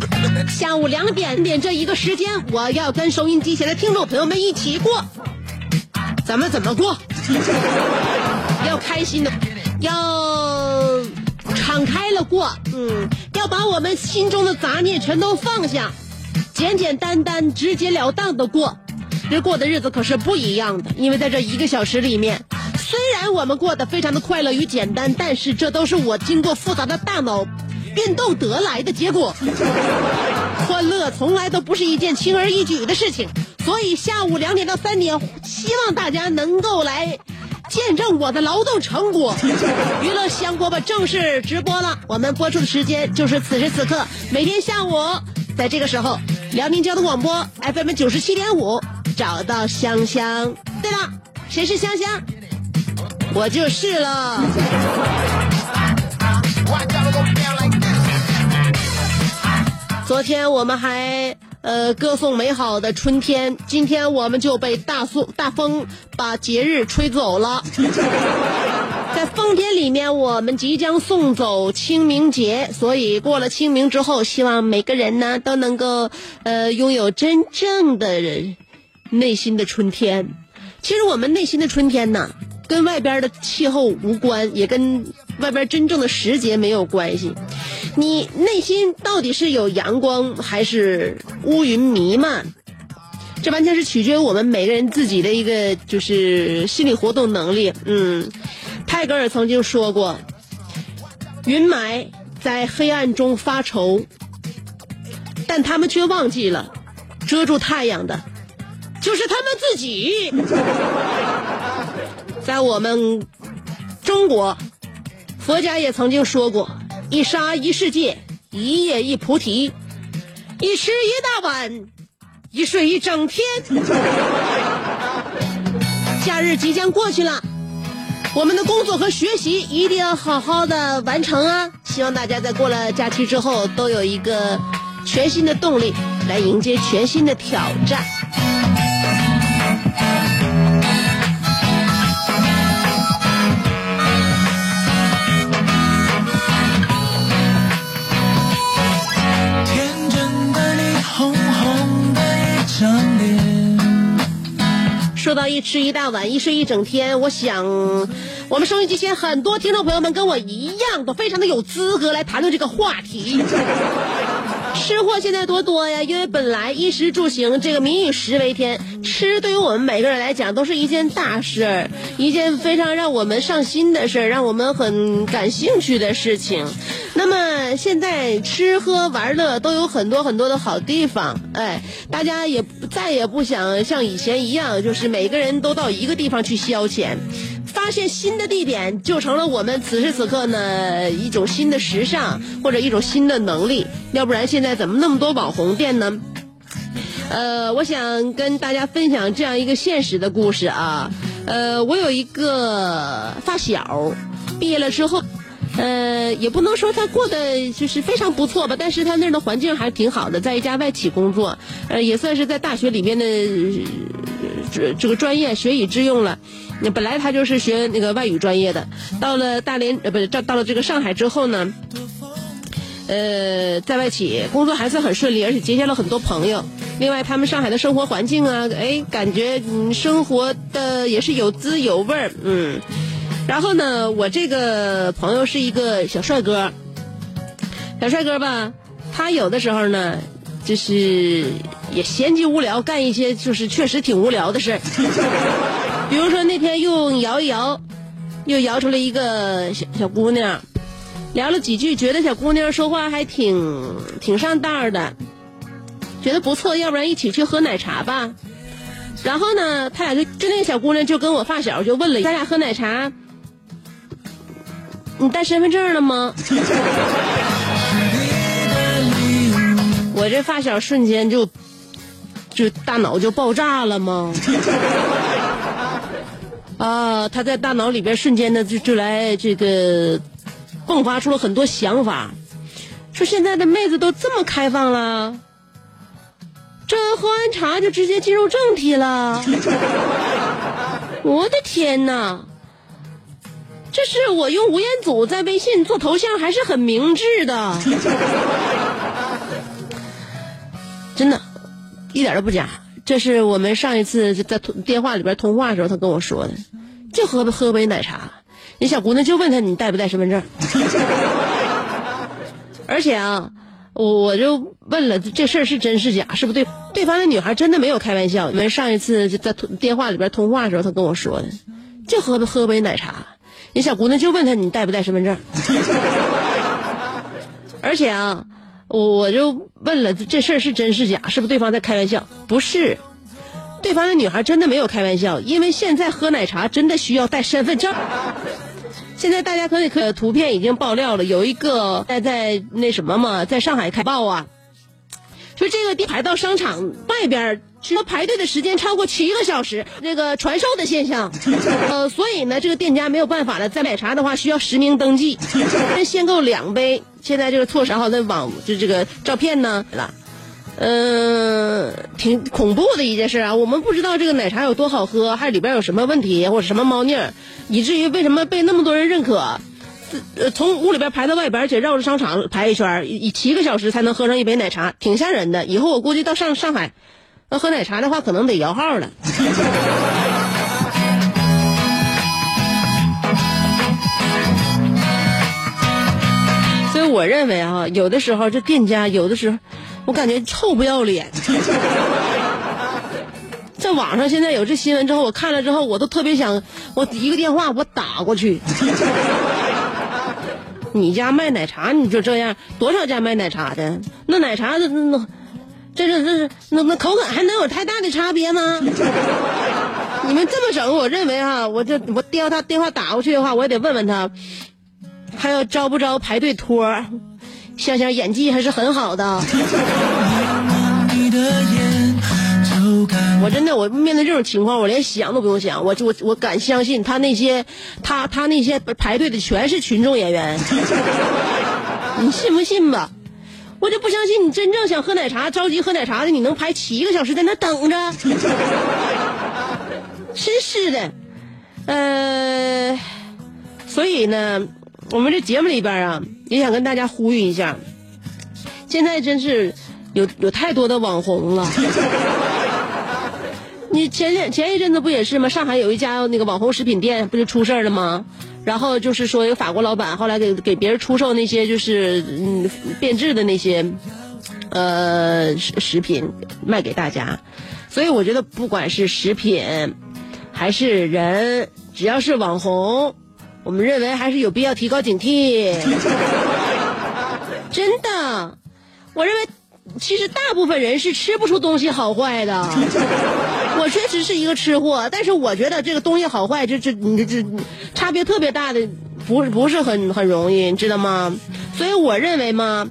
下午两点点这一个时间，我要跟收音机前的听众朋友们一起过。咱们怎么过？要开心的，要敞开了过，嗯，要把我们心中的杂念全都放下，简简单单、直截了当的过。这过的日子可是不一样的，因为在这一个小时里面，虽然我们过得非常的快乐与简单，但是这都是我经过复杂的大脑运动得来的结果。欢乐从来都不是一件轻而易举的事情，所以下午两点到三点，希望大家能够来见证我的劳动成果。娱乐香饽饽正式直播了，我们播出的时间就是此时此刻，每天下午在这个时候，辽宁交通广播 FM 九十七点五找到香香。对了，谁是香香？我就是了。昨天我们还呃歌颂美好的春天，今天我们就被大送大风把节日吹走了。在风天里面，我们即将送走清明节，所以过了清明之后，希望每个人呢都能够呃拥有真正的人内心的春天。其实我们内心的春天呢，跟外边的气候无关，也跟外边真正的时节没有关系。你内心到底是有阳光还是乌云弥漫？这完全是取决于我们每个人自己的一个就是心理活动能力。嗯，泰戈尔曾经说过：“云霾在黑暗中发愁，但他们却忘记了遮住太阳的，就是他们自己。”在我们中国，佛家也曾经说过。一沙一世界，一叶一菩提，一吃一大碗，一睡一整天。假日即将过去了，我们的工作和学习一定要好好的完成啊！希望大家在过了假期之后，都有一个全新的动力来迎接全新的挑战。吃一大碗，一睡一整天，我想，我们收音机前很多听众朋友们跟我一样，都非常的有资格来谈论这个话题。吃货现在多多呀，因为本来衣食住行这个民以食为天，吃对于我们每个人来讲都是一件大事儿，一件非常让我们上心的事儿，让我们很感兴趣的事情。那么现在吃喝玩乐都有很多很多的好地方，哎，大家也再也不想像以前一样，就是每个人都到一个地方去消遣。发现新的地点，就成了我们此时此刻呢一种新的时尚或者一种新的能力。要不然现在怎么那么多网红店呢？呃，我想跟大家分享这样一个现实的故事啊。呃，我有一个发小，毕业了之后。呃，也不能说他过得就是非常不错吧，但是他那儿的环境还挺好的，在一家外企工作，呃，也算是在大学里面的、这这个专业学以致用了。那本来他就是学那个外语专业的，到了大连呃不是到到了这个上海之后呢，呃，在外企工作还算很顺利，而且结交了很多朋友。另外，他们上海的生活环境啊，哎，感觉生活的也是有滋有味儿，嗯。然后呢，我这个朋友是一个小帅哥，小帅哥吧，他有的时候呢，就是也闲极无聊，干一些就是确实挺无聊的事儿。比如说那天又摇一摇，又摇出来一个小小姑娘，聊了几句，觉得小姑娘说话还挺挺上道的，觉得不错，要不然一起去喝奶茶吧。然后呢，他俩就就那个小姑娘就跟我发小就问了，咱俩喝奶茶，你带身份证了吗？我这发小瞬间就就大脑就爆炸了吗？啊，他在大脑里边瞬间的就就来这个迸发出了很多想法，说现在的妹子都这么开放了，这喝完茶就直接进入正题了。我的天哪！这是我用吴彦祖在微信做头像，还是很明智的。真的，一点都不假。这是我们上一次在电话里边通话的时候，他跟我说的，就喝喝杯奶茶。那小姑娘就问他你带不带身份证？而且啊，我我就问了这事儿是真是假，是不对？对方的女孩真的没有开玩笑。我们上一次在电话里边通话的时候，他跟我说的，就喝喝杯奶茶。那小姑娘就问他你带不带身份证？而且啊。我我就问了，这事儿是真是假？是不是对方在开玩笑？不是，对方的女孩真的没有开玩笑，因为现在喝奶茶真的需要带身份证。现在大家可以可图片已经爆料了，有一个在在那什么嘛，在上海开报啊，说这个店排到商场外边。说排队的时间超过七个小时，这个传授的现象，呃，所以呢，这个店家没有办法了。在奶茶的话，需要实名登记，限购两杯。现在这个措施好，在网就这个照片呢了，嗯，挺恐怖的一件事啊。我们不知道这个奶茶有多好喝，还是里边有什么问题或者什么猫腻，以至于为什么被那么多人认可？呃，从屋里边排到外边，而且绕着商场排一圈，以七个小时才能喝上一杯奶茶，挺吓人的。以后我估计到上上海。要喝奶茶的话，可能得摇号了。所以我认为啊，有的时候这店家有的时候，我感觉臭不要脸。在网上现在有这新闻之后，我看了之后，我都特别想，我一个电话我打过去。你家卖奶茶你就这样？多少家卖奶茶的？那奶茶那那。这是这那那口感还能有太大的差别吗？你们这么整，我认为啊，我这我电话他电话打过去的话，我也得问问他，还要招不招排队托？香香演技还是很好的。我真的，我面对这种情况，我连想都不用想，我我我敢相信他那些他他那些排队的全是群众演员，你信不信吧？我就不相信你真正想喝奶茶、着急喝奶茶的，你能排七个小时在那等着？真是的，呃，所以呢，我们这节目里边啊，也想跟大家呼吁一下，现在真是有有太多的网红了。你前两前一阵子不也是吗？上海有一家那个网红食品店，不就出事了吗？然后就是说，一个法国老板后来给给别人出售那些就是嗯变质的那些，呃食食品卖给大家，所以我觉得不管是食品还是人，只要是网红，我们认为还是有必要提高警惕。真的，我认为。其实大部分人是吃不出东西好坏的，我确实是一个吃货，但是我觉得这个东西好坏，这这你这差别特别大的，不不是很很容易，你知道吗？所以我认为嘛，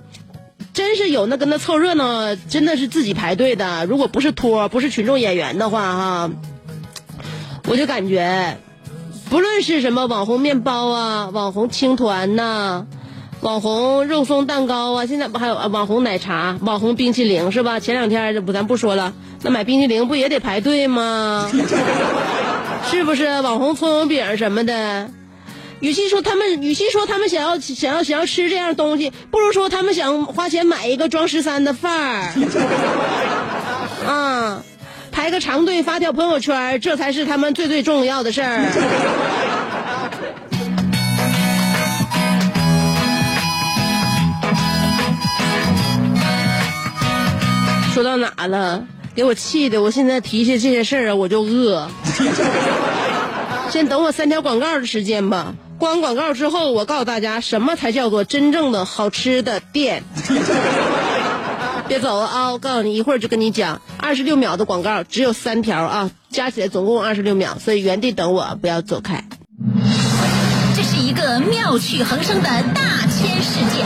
真是有那跟那凑热闹，真的是自己排队的。如果不是托，不是群众演员的话，哈，我就感觉，不论是什么网红面包啊，网红青团呐。网红肉松蛋糕啊，现在不还有网红奶茶、网红冰淇淋是吧？前两天不咱不说了，那买冰淇淋不也得排队吗？是不是？网红葱油饼什么的，与其说他们，与其说他们想要想要想要吃这样东西，不如说他们想花钱买一个装十三的范儿。啊，排个长队发条朋友圈，这才是他们最最重要的事儿。说到哪了？给我气的，我现在提起这些事儿啊，我就饿。先等我三条广告的时间吧。关完广告之后，我告诉大家什么才叫做真正的好吃的店。别走啊！我告诉你，一会儿就跟你讲。二十六秒的广告只有三条啊，加起来总共二十六秒，所以原地等我，不要走开。这是一个妙趣横生的大千世界。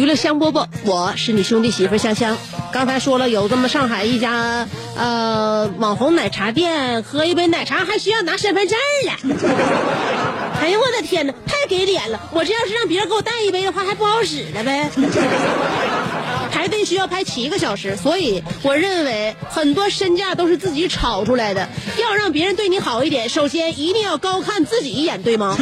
娱乐香饽饽，我是你兄弟媳妇香香。刚才说了有这么上海一家呃网红奶茶店，喝一杯奶茶还需要拿身份证了。哎呦我的天哪，太给脸了！我这要是让别人给我带一杯的话，还不好使了呗。排队需要排七个小时，所以我认为很多身价都是自己炒出来的。要让别人对你好一点，首先一定要高看自己一眼，对吗？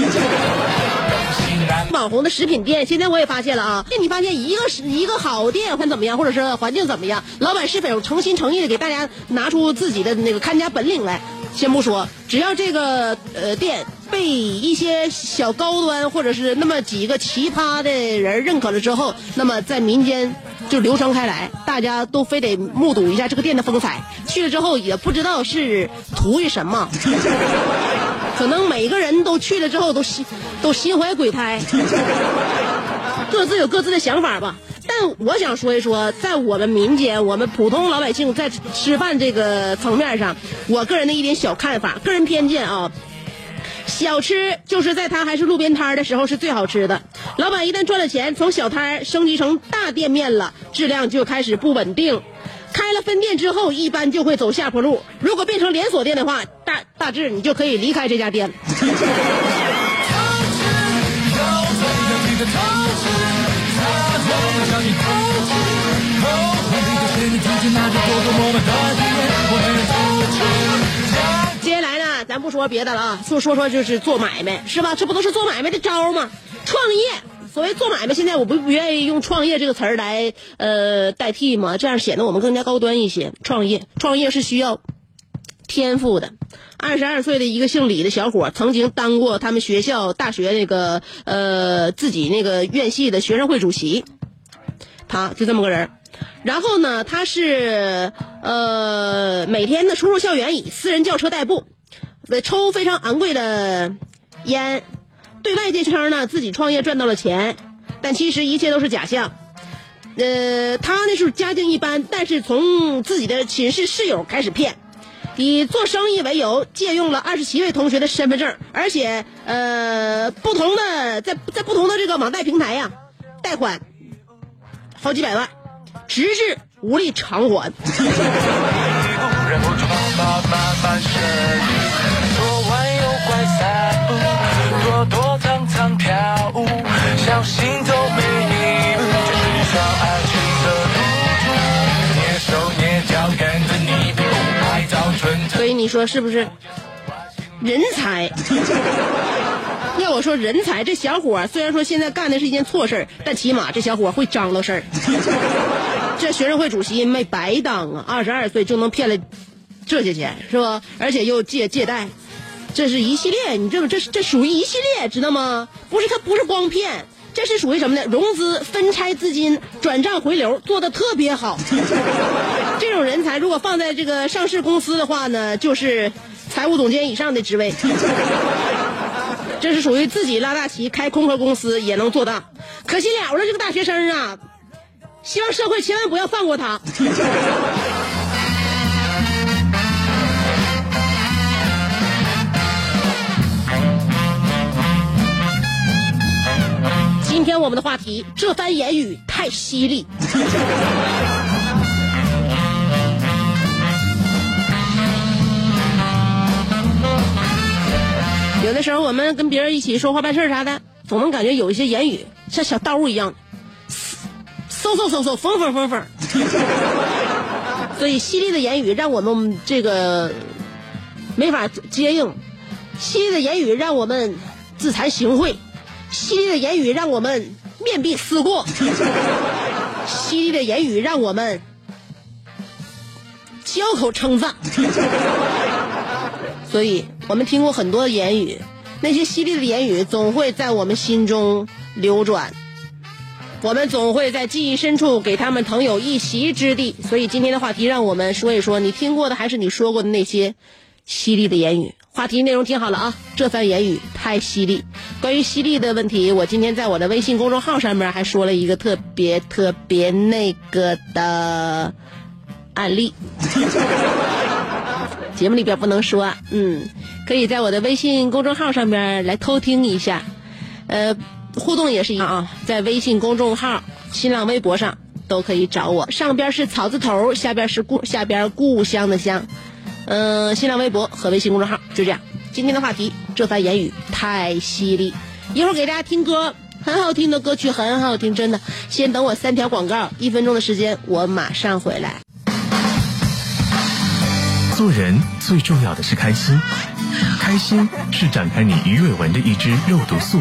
网红的食品店，现在我也发现了啊！你发现一个是一个好店，或怎么样，或者是环境怎么样，老板是否诚心诚意的给大家拿出自己的那个看家本领来？先不说，只要这个呃店被一些小高端或者是那么几个奇葩的人认可了之后，那么在民间就流传开来，大家都非得目睹一下这个店的风采。去了之后也不知道是图于什么。可能每个人都去了之后都心都心怀鬼胎，各自有各自的想法吧。但我想说一说，在我们民间，我们普通老百姓在吃饭这个层面上，我个人的一点小看法，个人偏见啊。小吃就是在它还是路边摊的时候是最好吃的。老板一旦赚了钱，从小摊升级成大店面了，质量就开始不稳定。开了分店之后，一般就会走下坡路。如果变成连锁店的话，大大致你就可以离开这家店了。咱不说别的了啊，说说说就是做买卖，是吧？这不都是做买卖的招吗？创业，所谓做买卖，现在我不不愿意用创业这个词儿来呃代替嘛，这样显得我们更加高端一些。创业，创业是需要天赋的。二十二岁的一个姓李的小伙，曾经当过他们学校大学那个呃自己那个院系的学生会主席，他就这么个人。然后呢，他是呃每天呢出入校园以私人轿车代步，抽非常昂贵的烟，对外界称呢自己创业赚到了钱，但其实一切都是假象。呃，他呢是家境一般，但是从自己的寝室室友开始骗。以做生意为由，借用了二十七位同学的身份证，而且呃，不同的在在不同的这个网贷平台呀，贷款好几百万，直至无力偿还。然后就慢慢慢升，左弯右拐三步，躲躲藏藏跳舞，小心都没一步，这是上爱情的赌注，蹑手蹑脚跟着你屁股拍照纯所以你说是不是？人才。要我说人才，这小伙虽然说现在干的是一件错事儿，但起码这小伙会张罗事儿。这学生会主席没白当啊！二十二岁就能骗了这些钱，是吧？而且又借借贷，这是一系列，你这这这属于一系列，知道吗？不是他不是光骗，这是属于什么呢？融资、分拆资金、转账回流做的特别好。这种人才如果放在这个上市公司的话呢，就是财务总监以上的职位。这是属于自己拉大旗开空壳公司也能做大，可惜了了这个大学生啊！希望社会千万不要放过他。今天我们的话题，这番言语太犀利。有的时候我们跟别人一起说话办事啥的，总能感觉有一些言语像小刀一样，嗖嗖嗖嗖，缝缝缝缝。所以犀利的言语让我们这个没法接应，犀利的言语让我们自惭形秽，犀利的言语让我们面壁思过，犀利的言语让我们交口称赞。所以我们听过很多言语，那些犀利的言语总会在我们心中流转，我们总会在记忆深处给他们腾有一席之地。所以今天的话题，让我们说一说你听过的还是你说过的那些犀利的言语。话题内容听好了啊，这番言语太犀利。关于犀利的问题，我今天在我的微信公众号上面还说了一个特别特别那个的案例。节目里边不能说，嗯，可以在我的微信公众号上面来偷听一下，呃，互动也是一样啊，在微信公众号、新浪微博上都可以找我，上边是草字头，下边是故下边故乡的乡，嗯、新浪微博和微信公众号就这样。今天的话题，这番言语太犀利，一会儿给大家听歌，很好听的歌曲，很好听，真的。先等我三条广告，一分钟的时间，我马上回来。做人最重要的是开心，开心是展开你鱼尾纹的一支肉毒素，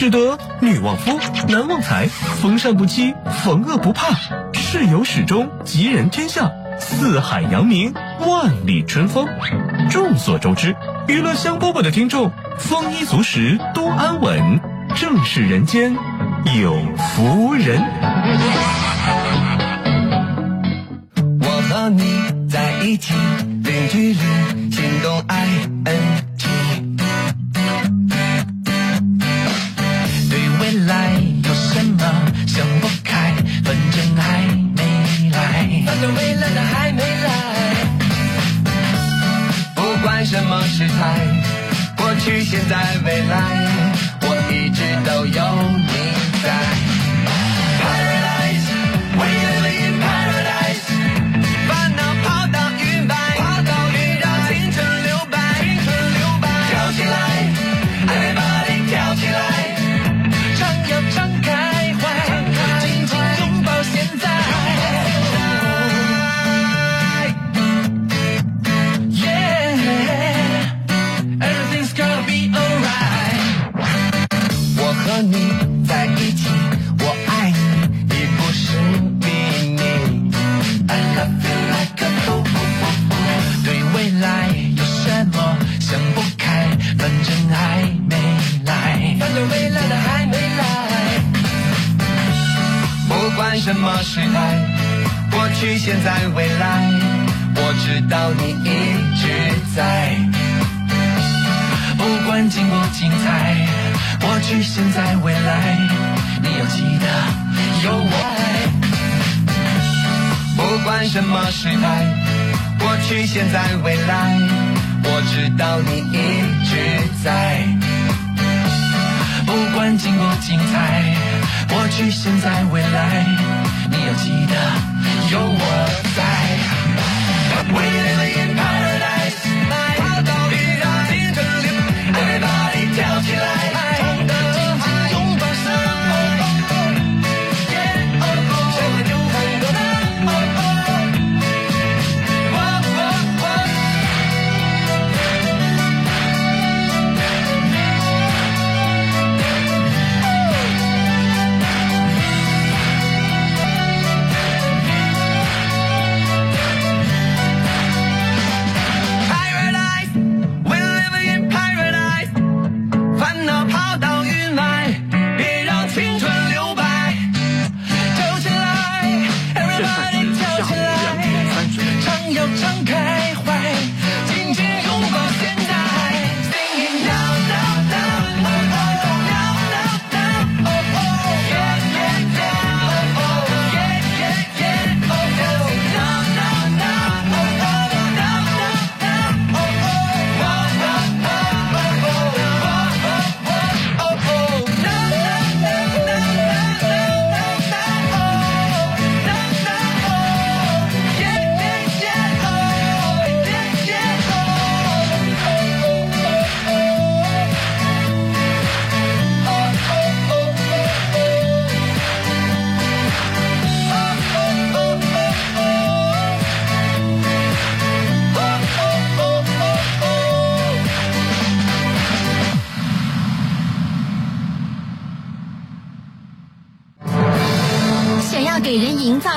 使得女旺夫，男旺财，逢善不欺，逢恶不怕，事有始终，吉人天下，四海扬名，万里春风。众所周知，娱乐香饽饽的听众丰衣足食，多安稳，正是人间有福人。我和你在一起，零距离，心动 I N 么时态，过去、现在、未来，我一直都有你在。什么时代，过去、现在、未来，我知道你一直在。不管经过精彩，过去、现在、未来，你要记得有我爱。不管什么时代，过去、现在、未来，我知道你一直在。不管经过精彩，过去、现在、未来，你要记得有我在。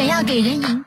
想要给人赢。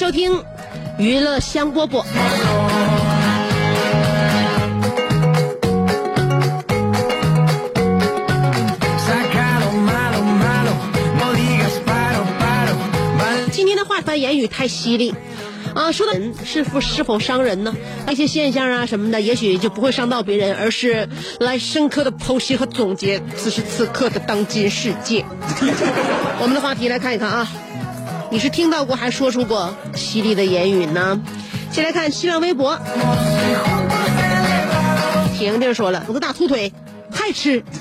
收听娱乐香饽饽。今天的话番言语太犀利，啊，说的人是否是否伤人呢？那些现象啊什么的，也许就不会伤到别人，而是来深刻的剖析和总结此时此刻的当今世界。我们的话题来看一看啊，你是听到过还说出过犀利的言语呢？先来看新浪微博，婷婷说了，我个大粗腿还吃。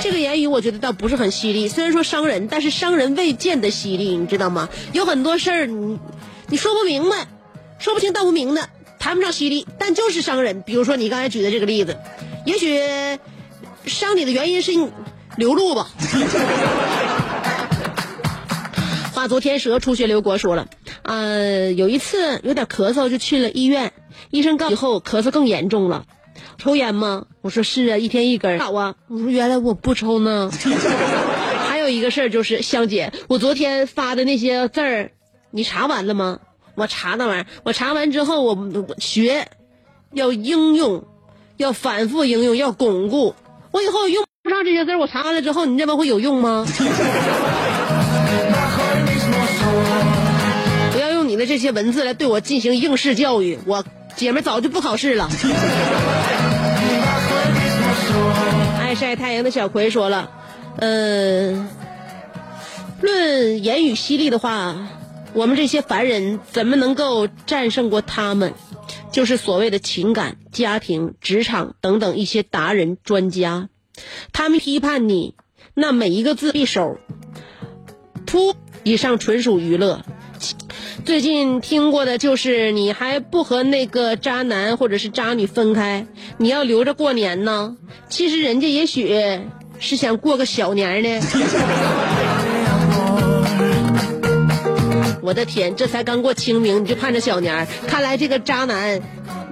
这个言语我觉得倒不是很犀利，虽然说伤人，但是伤人未见得犀利，你知道吗？有很多事儿你你说不明白，说不清道不明的，谈不上犀利，但就是伤人。比如说你刚才举的这个例子，也许伤你的原因是你流露吧。化作天蛇出血流国说了，呃，有一次有点咳嗽就去了医院，医生告以后咳嗽更严重了。抽烟吗？我说是啊，一天一根。好啊，我说原来我不抽呢。还有一个事儿就是，香姐，我昨天发的那些字儿，你查完了吗？我查那玩意儿，我查完之后我我学，要应用，要反复应用，要巩固。我以后用不上这些字，我查完了之后，你认为会有用吗？不要用你的这些文字来对我进行应试教育，我姐们早就不考试了。爱晒太阳的小葵说了，嗯、论言语犀利的话，我们这些凡人怎么能够战胜过他们？就是所谓的情感、家庭、职场等等一些达人专家，他们批判你那每一个字一手，噗，以上纯属娱乐。最近听过的就是你还不和那个渣男或者是渣女分开，你要留着过年呢。其实人家也许是想过个小年呢。我的天，这才刚过清明你就盼着小年儿，看来这个渣男，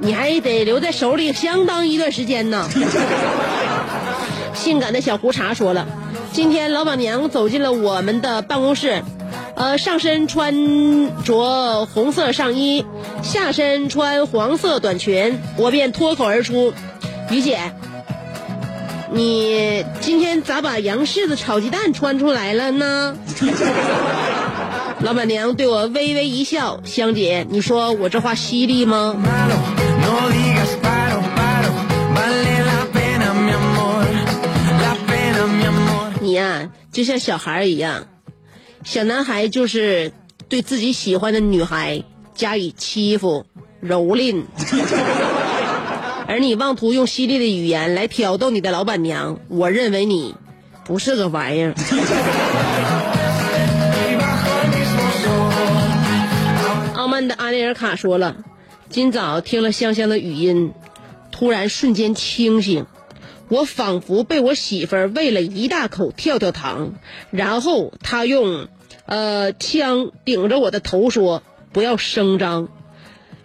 你还得留在手里相当一段时间呢。性感的小胡茬说了，今天老板娘走进了我们的办公室，呃，上身穿着红色上衣，下身穿黄色短裙，我便脱口而出：“于姐，你今天咋把洋柿子炒鸡蛋穿出来了呢？” 老板娘对我微微一笑：“香姐，你说我这话犀利吗？” Amor. 你呀、就像小孩一样，小男孩就是对自己喜欢的女孩加以欺负、蹂躏，而你妄图用犀利的语言来挑逗你的老板娘，我认为你不是个玩意儿。傲慢的阿内尔卡说了，今早听了香香的语音，突然瞬间清醒，我仿佛被我媳妇儿喂了一大口跳跳糖，然后她用呃枪顶着我的头说不要声张，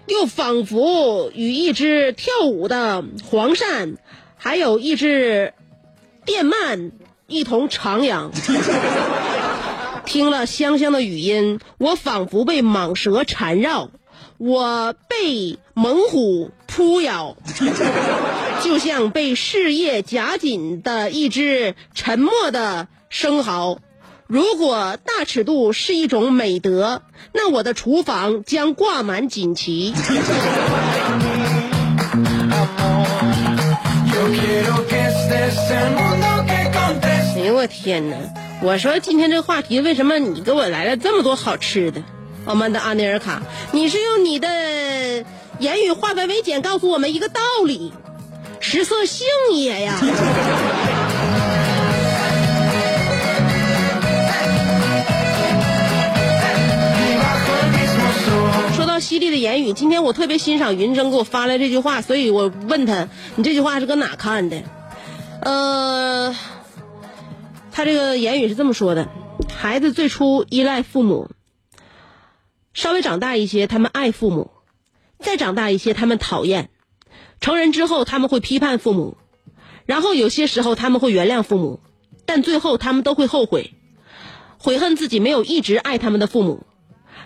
又仿佛与一只跳舞的黄鳝，还有一只电鳗一同徜徉。听了香香的语音，我仿佛被蟒蛇缠绕，我被猛虎扑咬，就像被事业夹紧的一只沉默的生蚝。如果大尺度是一种美德，那我的厨房将挂满锦旗。哎呦我天哪！我说今天这话题，为什么你给我来了这么多好吃的？我们的阿内尔卡，你是用你的言语化繁为简，告诉我们一个道理：食色性也呀。说到犀利的言语，今天我特别欣赏云峥给我发来这句话，所以我问他，你这句话是搁哪看的？呃，他这个言语是这么说的：孩子最初依赖父母，稍微长大一些，他们爱父母；再长大一些，他们讨厌；成人之后，他们会批判父母，然后有些时候他们会原谅父母，但最后他们都会后悔，悔恨自己没有一直爱他们的父母。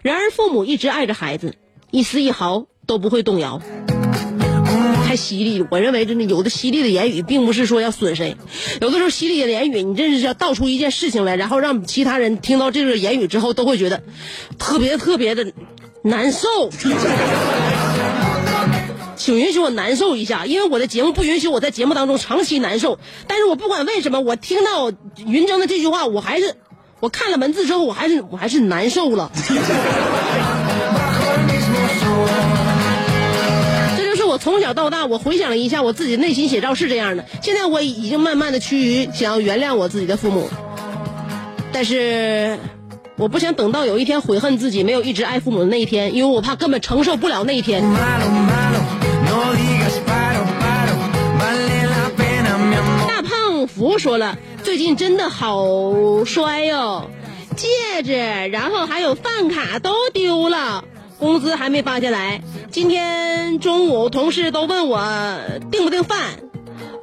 然而，父母一直爱着孩子，一丝一毫都不会动摇。太犀利！我认为真的有的犀利的言语，并不是说要损谁，有的时候犀利的言语，你真是要道出一件事情来，然后让其他人听到这个言语之后，都会觉得特别特别的难受。请允许我难受一下，因为我的节目不允许我在节目当中长期难受。但是我不管为什么，我听到云峥的这句话，我还是我看了文字之后，我还是我还是难受了。这就是我从小到大，我回想了一下我自己内心写照是这样的。现在我已经慢慢的趋于想要原谅我自己的父母，但是我不想等到有一天悔恨自己没有一直爱父母的那一天，因为我怕根本承受不了那一天。大胖福说了，最近真的好衰哟、戒指，然后还有饭卡都丢了，工资还没发下来。今天中午同事都问我订不订饭，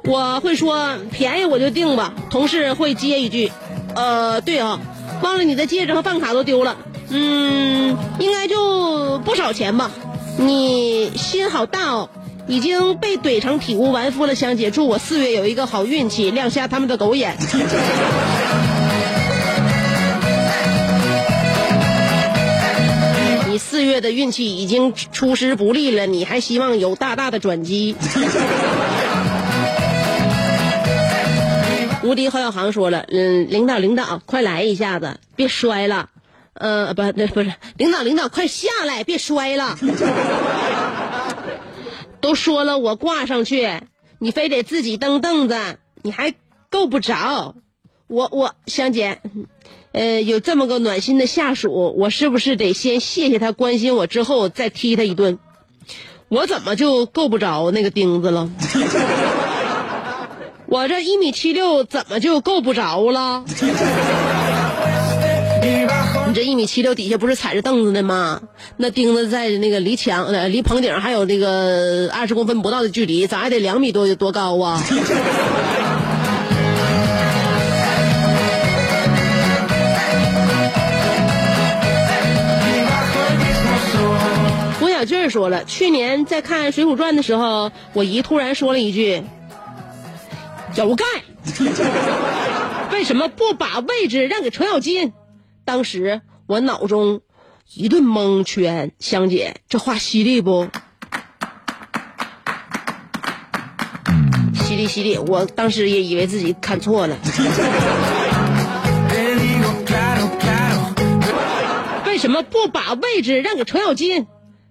我会说便宜我就订吧。同事会接一句，呃，对啊，忘了你的戒指和饭卡都丢了，嗯，应该就不少钱吧。你心好大哦。已经被怼成体无完肤了，香姐，祝我四月有一个好运气，亮瞎他们的狗眼。你四月的运气已经出师不利了，你还希望有大大的转机？无敌侯小航说了，嗯，领导领导，快来一下子，别摔了。呃，不，那不是，领导领导，快下来，别摔了。都说了我挂上去，你非得自己蹬凳子，你还够不着。我我香姐，呃，有这么个暖心的下属，我是不是得先谢谢他关心我，之后再踢他一顿？我怎么就够不着那个钉子了？我这一米七六怎么就够不着了？这一米七六底下不是踩着凳子的吗？那钉子在那个离墙呃离棚顶还有那个二十公分不到的距离，咋还得两米多多高啊？郭小俊说了，去年在看《水浒传》的时候，我姨突然说了一句：“有盖，为什么不把位置让给程咬金？”当时我脑中一顿蒙圈，香姐，这话犀利不？犀利犀利！我当时也以为自己看错了。为什么不把位置让给程咬金？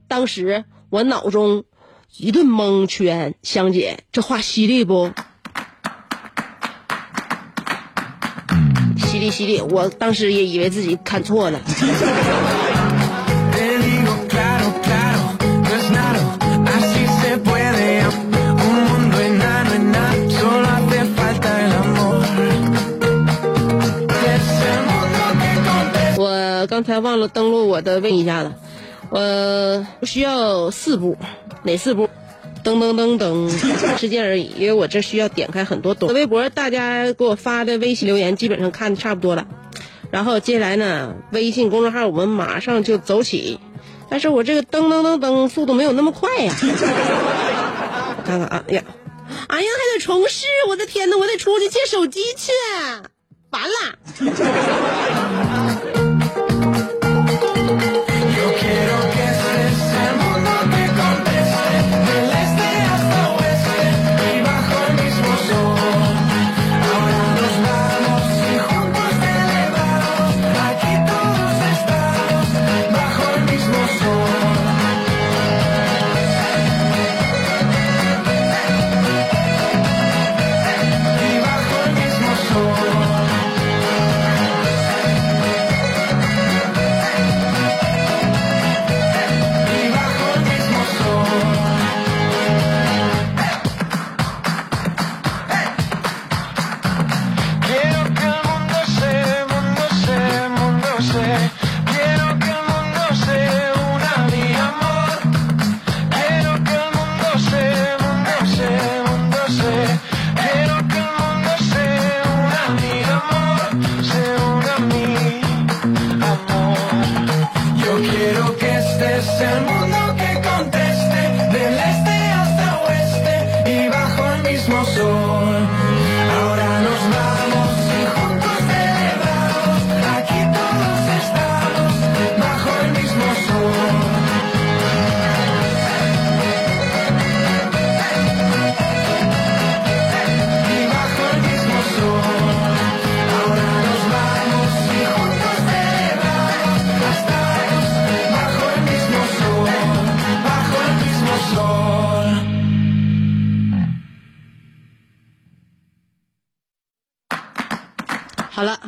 当时我脑中一顿蒙圈，香姐，这话犀利不？一系列，我当时也以为自己看错了。我刚才忘了登录我的，问一下子，我需要四步，哪四步？噔噔噔噔，时间而已，因为我这需要点开很多东西。微博大家给我发的微信留言基本上看的差不多了，然后接下来呢，微信公众号我们马上就走起，但是我这个噔噔噔噔速度没有那么快呀。我看看啊，哎呀，哎呀，还得重试，我的天呐，我得出去借手机去，完了。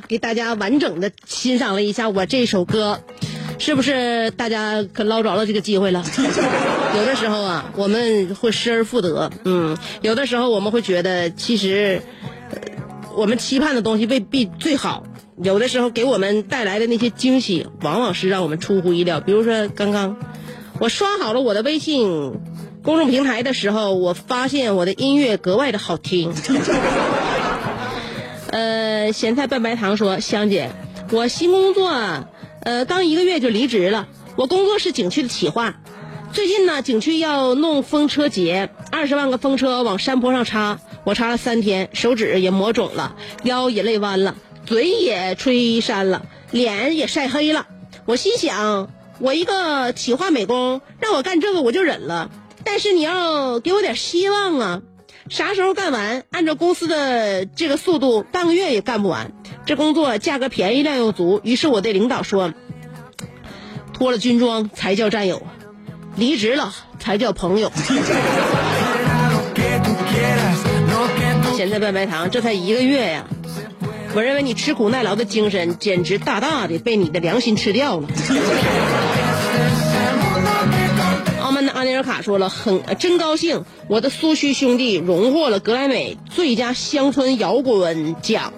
给大家完整的欣赏了一下我这首歌，是不是大家可捞着了这个机会了？有的时候啊，我们会失而复得，嗯，有的时候我们会觉得，其实、我们期盼的东西未必最好，有的时候给我们带来的那些惊喜，往往是让我们出乎意料。比如说刚刚我刷好了我的微信公众平台的时候，我发现我的音乐格外的好听。呃，咸菜拌白糖说：“香姐，我新工作，呃，刚一个月就离职了。我工作是景区的企划，最近呢，景区要弄风车节，二十万个风车往山坡上插，我插了三天，手指也磨肿了，腰也累弯了，嘴也吹山了，脸也晒黑了。我心想，我一个企划美工，让我干这个我就忍了，但是你要给我点希望啊。”啥时候干完？按照公司的这个速度，半个月也干不完。这工作价格便宜，量又足。于是我对领导说：“脱了军装才叫战友，离职了才叫朋友。Será lo que tú quieras, lo que tú 咸菜拌白糖，这才一个月呀！我认为你吃苦耐劳的精神，简直大大的被你的良心吃掉了。阿尼尔卡说了，很真高兴，我的苏区兄弟荣获了格莱美最佳乡村摇滚奖。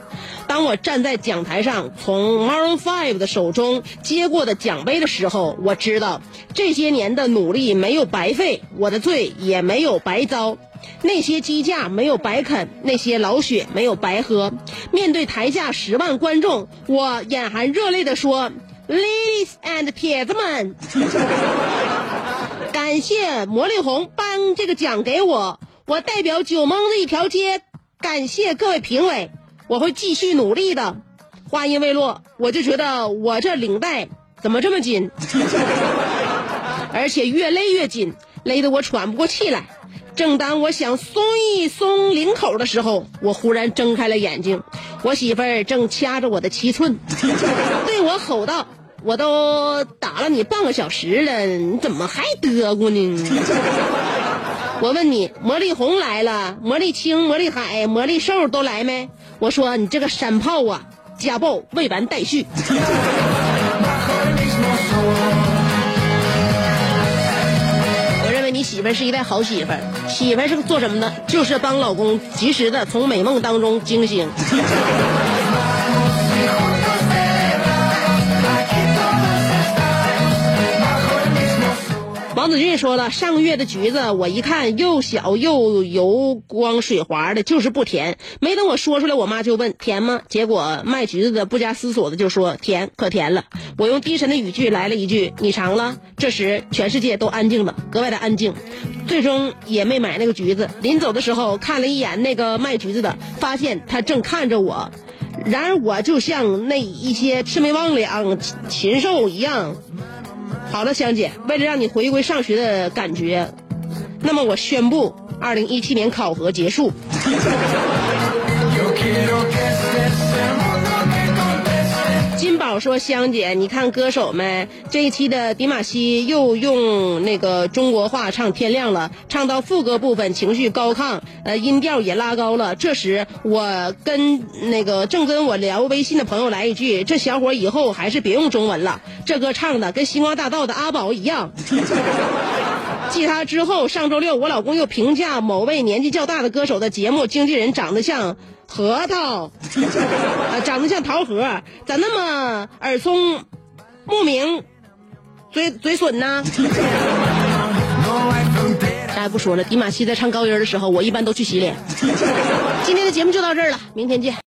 当我站在讲台上，从 Maroon Five 的手中接过的奖杯的时候，我知道这些年的努力没有白费，我的罪也没有白遭。那些鸡架没有白啃，那些老血没有白喝。面对台下十万观众，我眼含热泪地说：“Ladies and 铁子们，感谢魔力红颁这个奖给我，我代表九蒙子一条街，感谢各位评委，我会继续努力的。”话音未落，我就觉得我这领带怎么这么紧，而且越勒越紧，勒得我喘不过气来。正当我想松一松领口的时候，我忽然睁开了眼睛，我媳妇儿正掐着我的七寸，对我吼道：“我都打了你半个小时了，你怎么还嘚咕呢？” 我问你，魔力红来了，魔力青、魔力海、魔力兽都来没？我说你这个山炮啊，家暴未完待续。我认为你媳妇儿是一代好媳妇儿，媳妇儿是做什么的？就是帮老公及时的从美梦当中惊醒。子俊说了，上个月的橘子我一看又小又油光水滑的，就是不甜。没等我说出来，我妈就问甜吗？结果卖橘子的不加思索的就说甜，可甜了。我用低沉的语句来了一句：“你尝了。”这时全世界都安静了，格外的安静。最终也没买那个橘子。临走的时候看了一眼那个卖橘子的，发现他正看着我。然而我就像那一些魑魅魍魉禽兽一样。好的，香姐，为了让你回归上学的感觉，那么我宣布，二零一七年考核结束。金宝说：“香姐，你看歌手们这一期的迪玛希又用那个中国话唱《天亮了》，唱到副歌部分，情绪高亢，呃，音调也拉高了。这时我跟那个正跟我聊微信的朋友来一句：这小伙以后还是别用中文了，这歌唱的跟星光大道的阿宝一样。”继他之后，上周六我老公又评价某位年纪较大的歌手的节目经纪人长得像核桃，啊，长得像桃核，咋那么耳聪目明，嘴嘴损呢？啥也不说了，迪玛希在唱高音的时候，我一般都去洗脸。今天的节目就到这儿了，明天见。